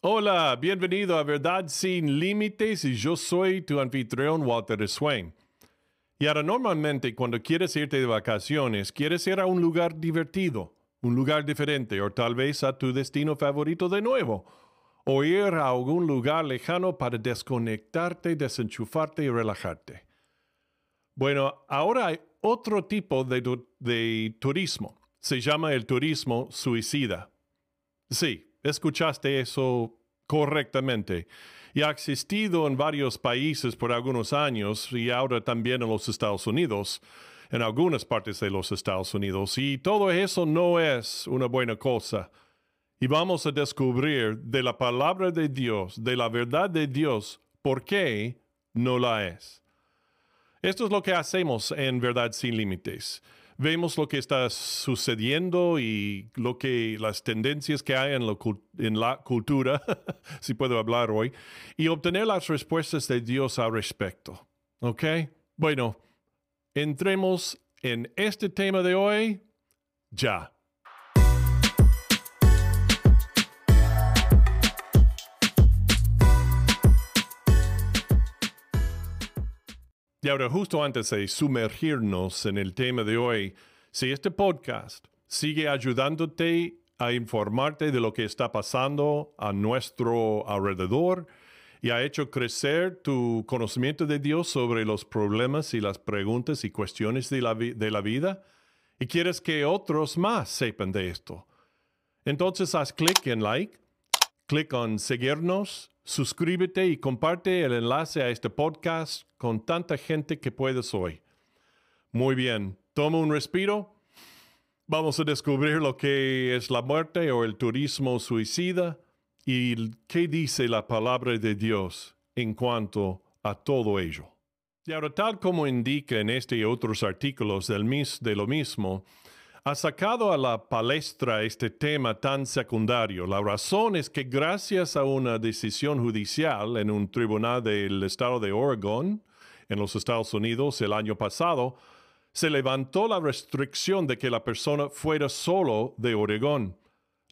Hola, bienvenido a Verdad sin Límites y yo soy tu anfitrión Walter Swain. Y ahora normalmente cuando quieres irte de vacaciones, quieres ir a un lugar divertido, un lugar diferente o tal vez a tu destino favorito de nuevo, o ir a algún lugar lejano para desconectarte, desenchufarte y relajarte. Bueno, ahora hay otro tipo de, de turismo. Se llama el turismo suicida. Sí, escuchaste eso correctamente. Y ha existido en varios países por algunos años y ahora también en los Estados Unidos, en algunas partes de los Estados Unidos. Y todo eso no es una buena cosa. Y vamos a descubrir de la palabra de Dios, de la verdad de Dios, por qué no la es. Esto es lo que hacemos en Verdad sin Límites vemos lo que está sucediendo y lo que las tendencias que hay en, en la cultura, si puedo hablar hoy, y obtener las respuestas de Dios al respecto. ¿Ok? Bueno, entremos en este tema de hoy ya. Y ahora, justo antes de sumergirnos en el tema de hoy, si este podcast sigue ayudándote a informarte de lo que está pasando a nuestro alrededor y ha hecho crecer tu conocimiento de Dios sobre los problemas y las preguntas y cuestiones de la, de la vida, y quieres que otros más sepan de esto, entonces haz clic en like, clic en seguirnos suscríbete y comparte el enlace a este podcast con tanta gente que puedas hoy. Muy bien, toma un respiro. Vamos a descubrir lo que es la muerte o el turismo suicida y qué dice la palabra de Dios en cuanto a todo ello. Y ahora, tal como indica en este y otros artículos del mis, de lo mismo, ha sacado a la palestra este tema tan secundario. La razón es que gracias a una decisión judicial en un tribunal del estado de Oregon, en los Estados Unidos, el año pasado, se levantó la restricción de que la persona fuera solo de Oregón.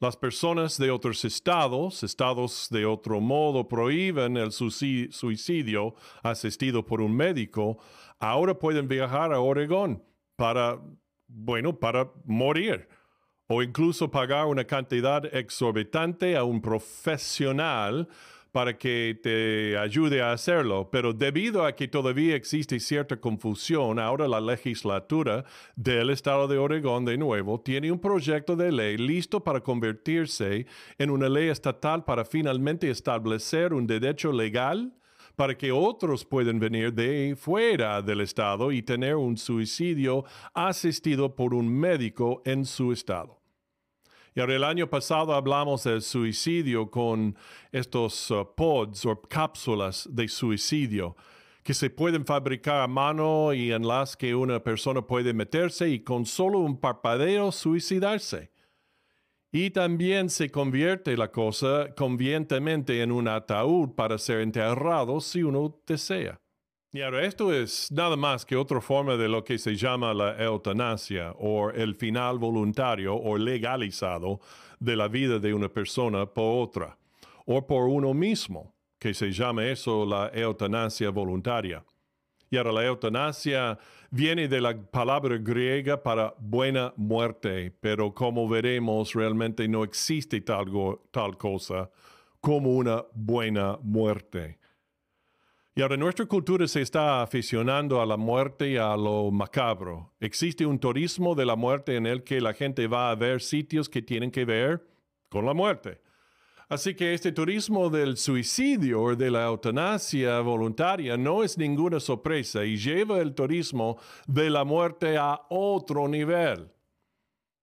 Las personas de otros estados, estados de otro modo prohíben el suicidio asistido por un médico, ahora pueden viajar a Oregón para bueno, para morir o incluso pagar una cantidad exorbitante a un profesional para que te ayude a hacerlo. Pero debido a que todavía existe cierta confusión, ahora la legislatura del estado de Oregón de nuevo tiene un proyecto de ley listo para convertirse en una ley estatal para finalmente establecer un derecho legal para que otros puedan venir de fuera del estado y tener un suicidio asistido por un médico en su estado. Y el año pasado hablamos del suicidio con estos uh, pods o cápsulas de suicidio que se pueden fabricar a mano y en las que una persona puede meterse y con solo un parpadeo suicidarse. Y también se convierte la cosa convenientemente en un ataúd para ser enterrado si uno desea. Y ahora esto es nada más que otra forma de lo que se llama la eutanasia o el final voluntario o legalizado de la vida de una persona por otra o por uno mismo, que se llama eso la eutanasia voluntaria. Y ahora la eutanasia viene de la palabra griega para buena muerte, pero como veremos, realmente no existe tal, cosa como una buena muerte. Y ahora nuestra cultura se está aficionando a la muerte y a lo macabro. Existe un turismo de la muerte en el que la gente va a ver sitios que tienen que ver con la muerte. Así que este turismo del suicidio o de la eutanasia voluntaria no es ninguna sorpresa y lleva el turismo de la muerte a otro nivel.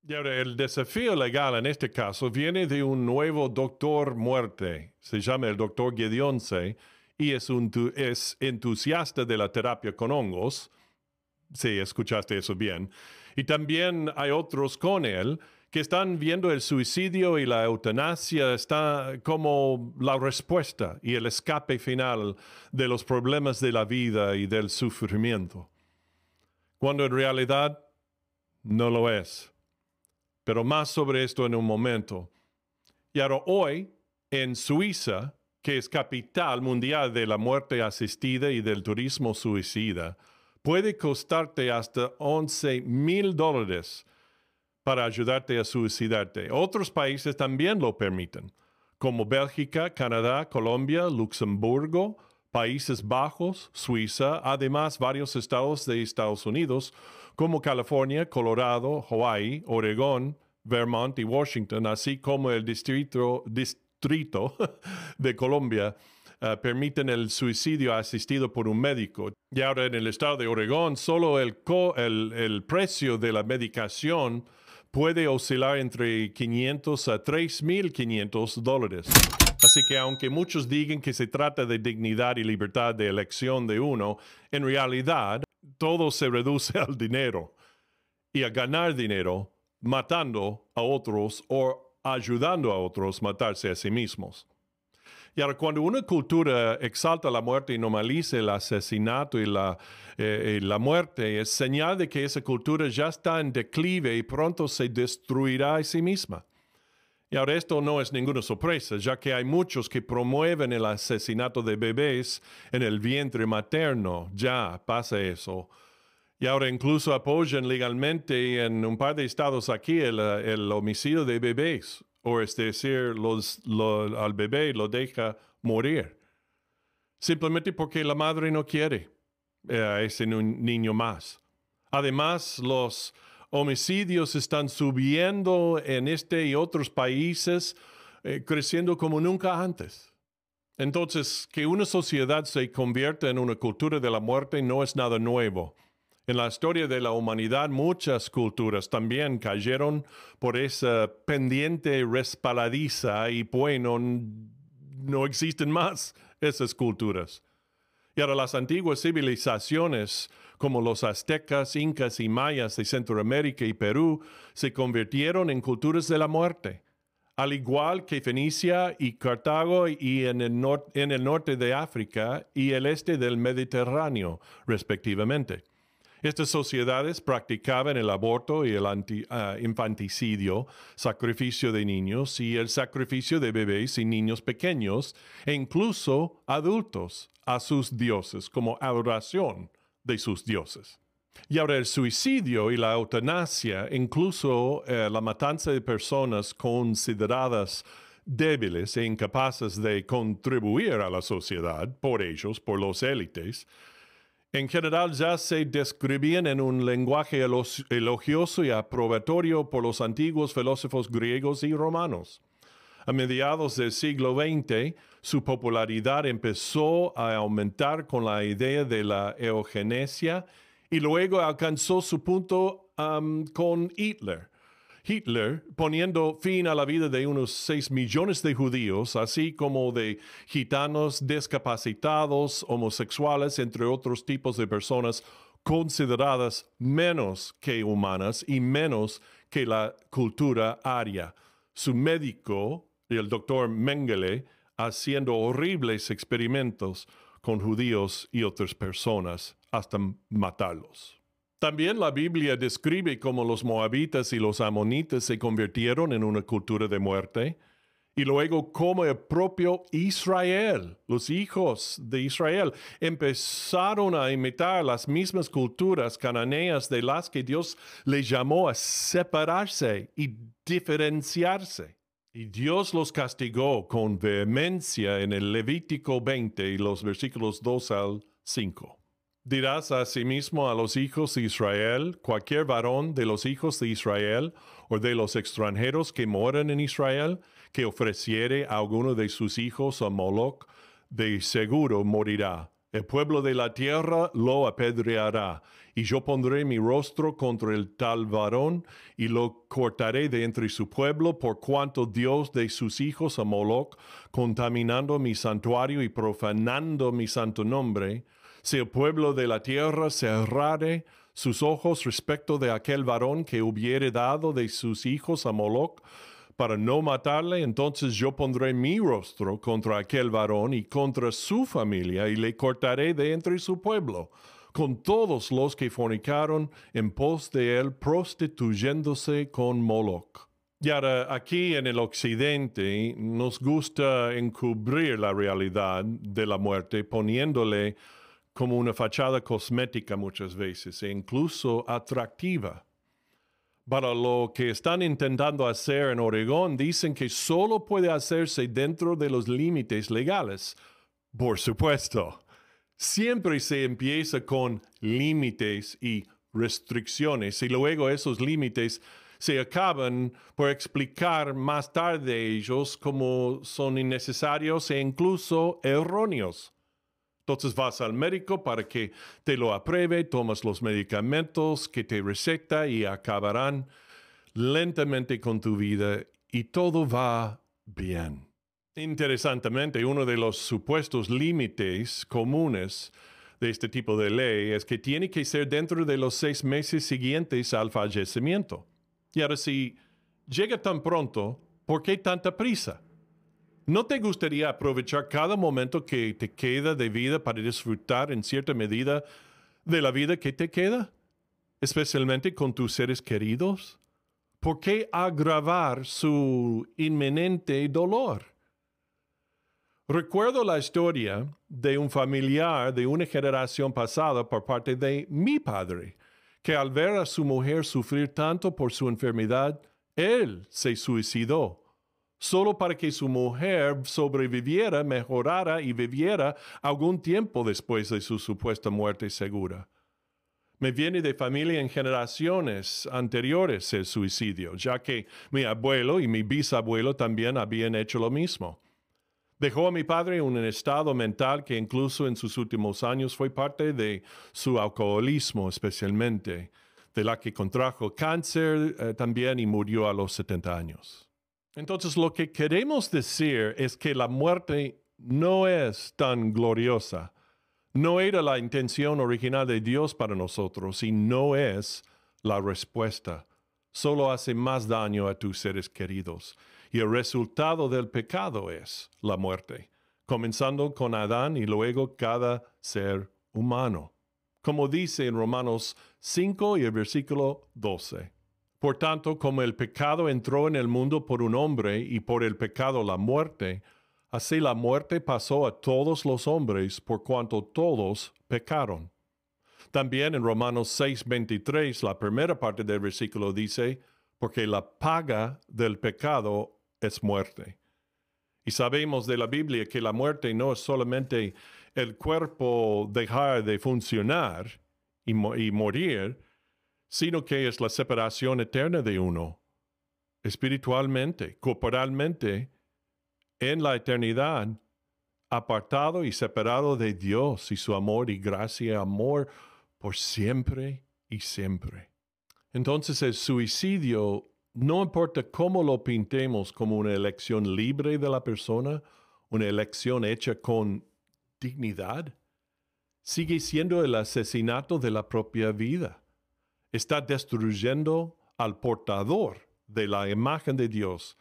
Y ahora, el desafío legal en este caso viene de un nuevo doctor muerte. Se llama el doctor Gedionce y es, un, es entusiasta de la terapia con hongos. Sí, escuchaste eso bien. Y también hay otros con él que están viendo el suicidio y la eutanasia como la respuesta y el escape final de los problemas de la vida y del sufrimiento, cuando en realidad no lo es. Pero más sobre esto en un momento. Y ahora hoy, en Suiza, que es capital mundial de la muerte asistida y del turismo suicida, puede costarte hasta 11 mil dólares para ayudarte a suicidarte. Otros países también lo permiten, como Bélgica, Canadá, Colombia, Luxemburgo, Países Bajos, Suiza, además varios estados de Estados Unidos, como California, Colorado, Hawaii, Oregón, Vermont y Washington, así como el distrito, de Colombia, eh, permiten el suicidio asistido por un médico. Y ahora en el estado de Oregón, solo el, el, el precio de la medicación puede oscilar entre 500 a 3.500 dólares. Así que aunque muchos digan que se trata de dignidad y libertad de elección de uno, en realidad todo se reduce al dinero y a ganar dinero matando a otros o ayudando a otros a matarse a sí mismos. Y ahora, cuando una cultura exalta la muerte y normaliza el asesinato y la, eh, la muerte, es señal de que esa cultura ya está en declive y pronto se destruirá a sí misma. Y ahora esto no es ninguna sorpresa, ya que hay muchos que promueven el asesinato de bebés en el vientre materno. Ya pasa eso. Y ahora incluso apoyan legalmente en un par de estados aquí el, el homicidio de bebés o es decir, los, al bebé lo deja morir, simplemente porque la madre no quiere eh, a ese niño más. Además, los homicidios están subiendo en este y otros países, eh, creciendo como nunca antes. Entonces, que una sociedad se convierta en una cultura de la muerte no es nada nuevo. En la historia de la humanidad muchas culturas también cayeron por esa pendiente respaladiza y bueno, no existen más esas culturas. Y ahora las antiguas civilizaciones como los aztecas, incas y mayas de Centroamérica y Perú se convirtieron en culturas de la muerte, al igual que Fenicia y Cartago y en el, en el norte de África y el este del Mediterráneo, respectivamente. Estas sociedades practicaban el aborto y el ah, infanticidio, sacrificio de niños y el sacrificio de bebés y niños pequeños e incluso adultos a sus dioses como adoración de sus dioses. Y ahora el suicidio y la eutanasia, incluso eh, la matanza de personas consideradas débiles e incapaces de contribuir a la sociedad por ellos, por los élites, en general ya se describían en un lenguaje elogioso y aprobatorio por los antiguos filósofos griegos y romanos. A mediados del siglo XX, su popularidad empezó a aumentar con la idea de la eugenesia y luego alcanzó su punto con Hitler Hitler poniendo fin a la vida de unos 6 millones de judíos, así como de gitanos, discapacitados, homosexuales, entre otros tipos de personas consideradas menos que humanas y menos que la cultura aria. Su médico, el doctor Mengele, haciendo horribles experimentos con judíos y otras personas hasta matarlos. También la Biblia describe cómo los moabitas y los amonitas se convirtieron en una cultura de muerte y luego cómo el propio Israel, los hijos de Israel, empezaron a imitar las mismas culturas cananeas de las que Dios les llamó a separarse y diferenciarse. Y Dios los castigó con vehemencia en el Levítico 20 y los versículos 2 al 5. Dirás asimismo a los hijos de Israel, cualquier varón de los hijos de Israel o de los extranjeros que moran en Israel, que ofreciere a alguno de sus hijos a Moloch, de seguro morirá. El pueblo de la tierra lo apedreará, y yo pondré mi rostro contra el tal varón, y lo cortaré de entre su pueblo, por cuanto Dios de sus hijos a Moloch, contaminando mi santuario y profanando mi santo nombre, si el pueblo de la tierra cerrare sus ojos respecto de aquel varón que hubiere dado de sus hijos a Moloch, para no matarle, entonces yo pondré mi rostro contra aquel varón y contra su familia y le cortaré de entre su pueblo, con todos los que fornicaron en pos de él prostituyéndose con Moloch. Y ahora aquí en el occidente nos gusta encubrir la realidad de la muerte poniéndole como una fachada cosmética muchas veces e incluso atractiva. Para lo que están intentando hacer en Oregón, dicen que solo puede hacerse dentro de los límites legales. Por supuesto, siempre se empieza con límites y restricciones y luego esos límites se acaban por explicar más tarde ellos como son innecesarios e incluso erróneos. Entonces vas al médico para que te lo apruebe, tomas los medicamentos que te receta y acabarán lentamente con tu vida y todo va bien. Interesantemente, uno de los supuestos límites comunes de este tipo de ley es que tiene que ser dentro de los seis meses siguientes al fallecimiento. Y ahora si llega tan pronto, ¿por qué tanta prisa? ¿No te gustaría aprovechar cada momento que te queda de vida para disfrutar en cierta medida de la vida que te queda? Especialmente con tus seres queridos. ¿Por qué agravar su inminente dolor? Recuerdo la historia de un familiar de una generación pasada por parte de mi padre, que al ver a su mujer sufrir tanto por su enfermedad, él se suicidó solo para que su mujer sobreviviera, mejorara y viviera algún tiempo después de su supuesta muerte segura. Me viene de familia en generaciones anteriores el suicidio, ya que mi abuelo y mi bisabuelo también habían hecho lo mismo. Dejó a mi padre en un estado mental que incluso en sus últimos años fue parte de su alcoholismo especialmente, de la que contrajo cáncer eh, también y murió a los 70 años. Entonces lo que queremos decir es que la muerte no es tan gloriosa. No era la intención original de Dios para nosotros y no es la respuesta. Solo hace más daño a tus seres queridos. Y el resultado del pecado es la muerte, comenzando con Adán y luego cada ser humano. Como dice en Romanos 5 y el versículo 12. Por tanto, como el pecado entró en el mundo por un hombre y por el pecado la muerte, así la muerte pasó a todos los hombres por cuanto todos pecaron. También en Romanos 6:23, la primera parte del versículo dice, porque la paga del pecado es muerte. Y sabemos de la Biblia que la muerte no es solamente el cuerpo dejar de funcionar y, y morir, sino que es la separación eterna de uno, espiritualmente, corporalmente, en la eternidad, apartado y separado de Dios y su amor y gracia y amor por siempre y siempre. Entonces el suicidio, no importa cómo lo pintemos como una elección libre de la persona, una elección hecha con dignidad, sigue siendo el asesinato de la propia vida está destruyendo al portador de la imagen de Dios,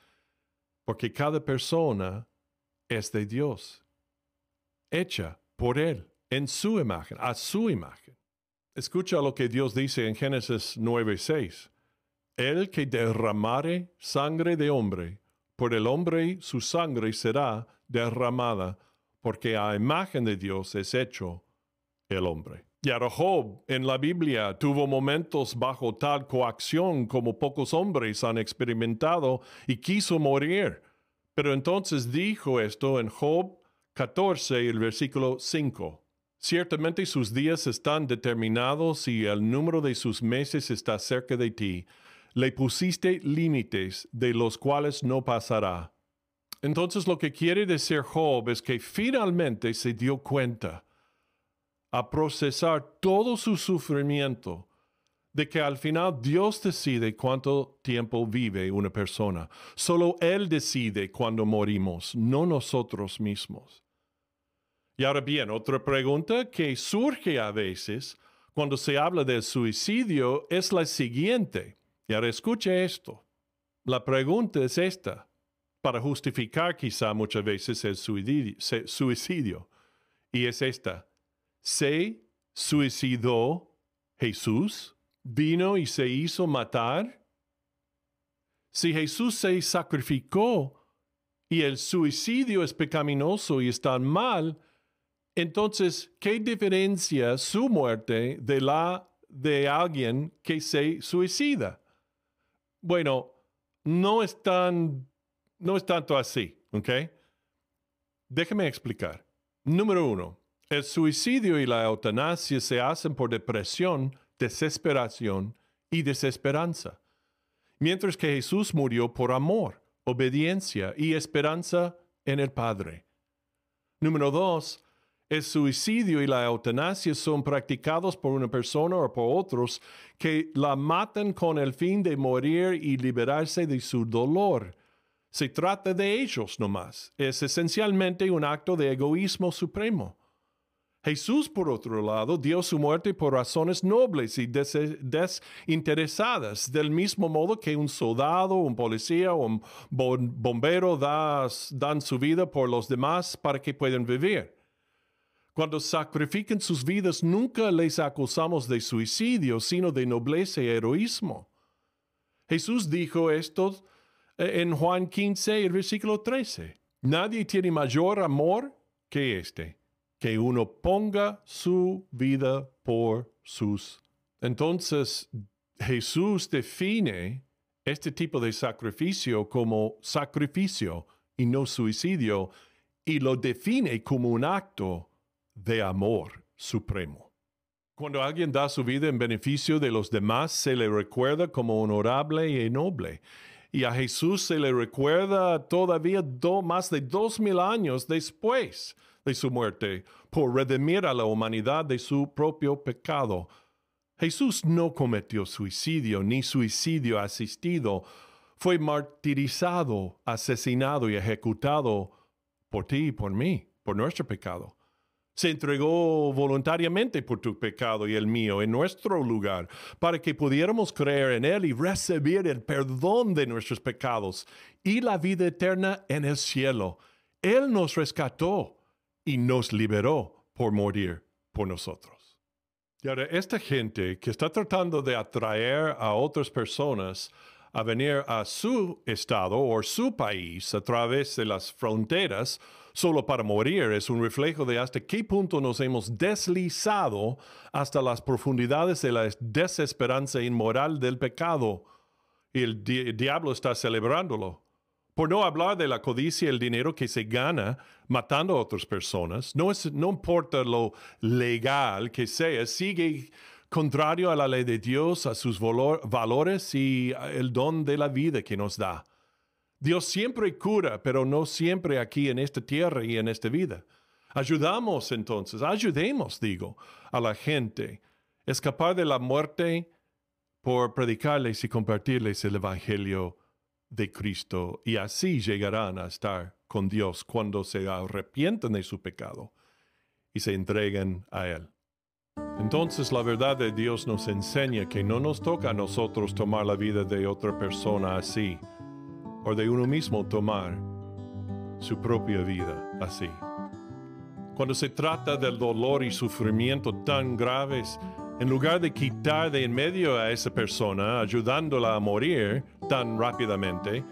porque cada persona es de Dios, hecha por Él, en su imagen, a su imagen. Escucha lo que Dios dice en Génesis 9:6. El que derramare sangre de hombre, por el hombre su sangre será derramada, porque a imagen de Dios es hecho el hombre. Y en la Biblia tuvo momentos bajo tal coacción como pocos hombres han experimentado y quiso morir. Pero entonces dijo esto en Job 14, el versículo 5. Ciertamente sus días están determinados y el número de sus meses está cerca de ti. Le pusiste límites de los cuales no pasará. Entonces lo que quiere decir Job es que finalmente se dio cuenta a procesar todo su sufrimiento, de que al final Dios decide cuánto tiempo vive una persona. Solo Él decide cuándo morimos, no nosotros mismos. Y ahora bien, otra pregunta que surge a veces cuando se habla del suicidio es la siguiente. Y ahora escuche esto. La pregunta es esta, para justificar quizá muchas veces el suicidio. Y es esta se suicidó Jesús, vino y se hizo matar. Si Jesús se sacrificó y el suicidio es pecaminoso y está mal, entonces, ¿qué diferencia su muerte de la de alguien que se suicida? Bueno, no es tan, no es tanto así, ¿ok? Déjeme explicar. Número uno, el suicidio y la eutanasia se hacen por depresión, desesperación y desesperanza, mientras que Jesús murió por amor, obediencia y esperanza en el Padre. Número dos, el suicidio y la eutanasia son practicados por una persona o por otros que la matan con el fin de morir y liberarse de su dolor. Se trata de ellos nomás. Es esencialmente un acto de egoísmo supremo. Jesús, por otro lado, dio su muerte por razones nobles y desinteresadas, del mismo modo que un soldado, un policía o un bombero dan su vida por los demás para que puedan vivir. Cuando sacrifican sus vidas, nunca les acusamos de suicidio, sino de nobleza y heroísmo. Jesús dijo esto eh, en Juan 15, el versículo 13. Nadie tiene mayor amor que este que uno ponga su vida por sus. Entonces, Jesús define este tipo de sacrificio como sacrificio y no suicidio, y lo define como un acto de amor supremo. Cuando alguien da su vida en beneficio de los demás, se le recuerda como honorable y noble. Y a Jesús se le recuerda todavía más de dos mil años después de su muerte por redimir a la humanidad de su propio pecado. Jesús no cometió suicidio ni suicidio asistido, fue martirizado, asesinado y ejecutado por ti y por mí, por nuestro pecado. Se entregó voluntariamente por tu pecado y el mío en nuestro lugar, para que pudiéramos creer en Él y recibir el perdón de nuestros pecados y la vida eterna en el cielo. Él nos rescató y nos liberó por morir por nosotros. Y ahora, esta gente que está tratando de atraer a otras personas a venir a su estado o su país a través de las fronteras solo para morir es un reflejo de hasta qué punto nos hemos deslizado hasta las profundidades de la desesperanza inmoral del pecado. Y el diablo está celebrándolo. Por no hablar de la codicia y el dinero que se gana matando a otras personas, no, es, no importa lo legal que sea, sigue contrario a la ley de Dios, a sus valores y el don de la vida que nos da. Dios siempre cura, pero no siempre aquí en esta tierra y en esta vida. Ayudamos entonces, ayudemos, digo, a la gente escapar de la muerte por predicarles y compartirles el Evangelio de Cristo y así llegarán a estar con Dios cuando se arrepienten de su pecado y se entreguen a Él. Entonces la verdad de Dios nos enseña que no nos toca a nosotros tomar la vida de otra persona así, o de uno mismo tomar su propia vida así. Cuando se trata del dolor y sufrimiento tan graves, en lugar de quitar de en medio a esa persona, ayudándola a morir tan rápidamente,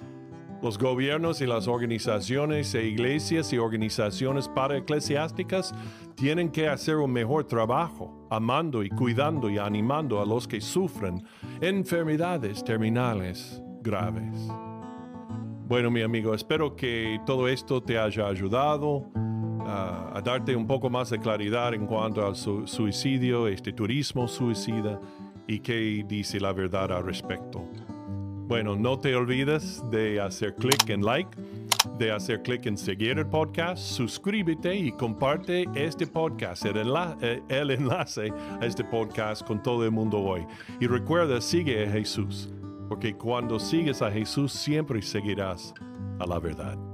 los gobiernos y las organizaciones e iglesias y organizaciones paraeclesiásticas tienen que hacer un mejor trabajo, amando y cuidando y animando a los que sufren enfermedades terminales graves. Bueno, mi amigo, espero que todo esto te haya ayudado a darte un poco más de claridad en cuanto al suicidio, este turismo suicida y qué dice la verdad al respecto. Bueno, no te olvides de hacer clic en like, de hacer clic en seguir el podcast, suscríbete y comparte este podcast, el, eh, el enlace a este podcast con todo el mundo hoy. Y recuerda, sigue a Jesús, porque cuando sigues a Jesús siempre seguirás a la verdad.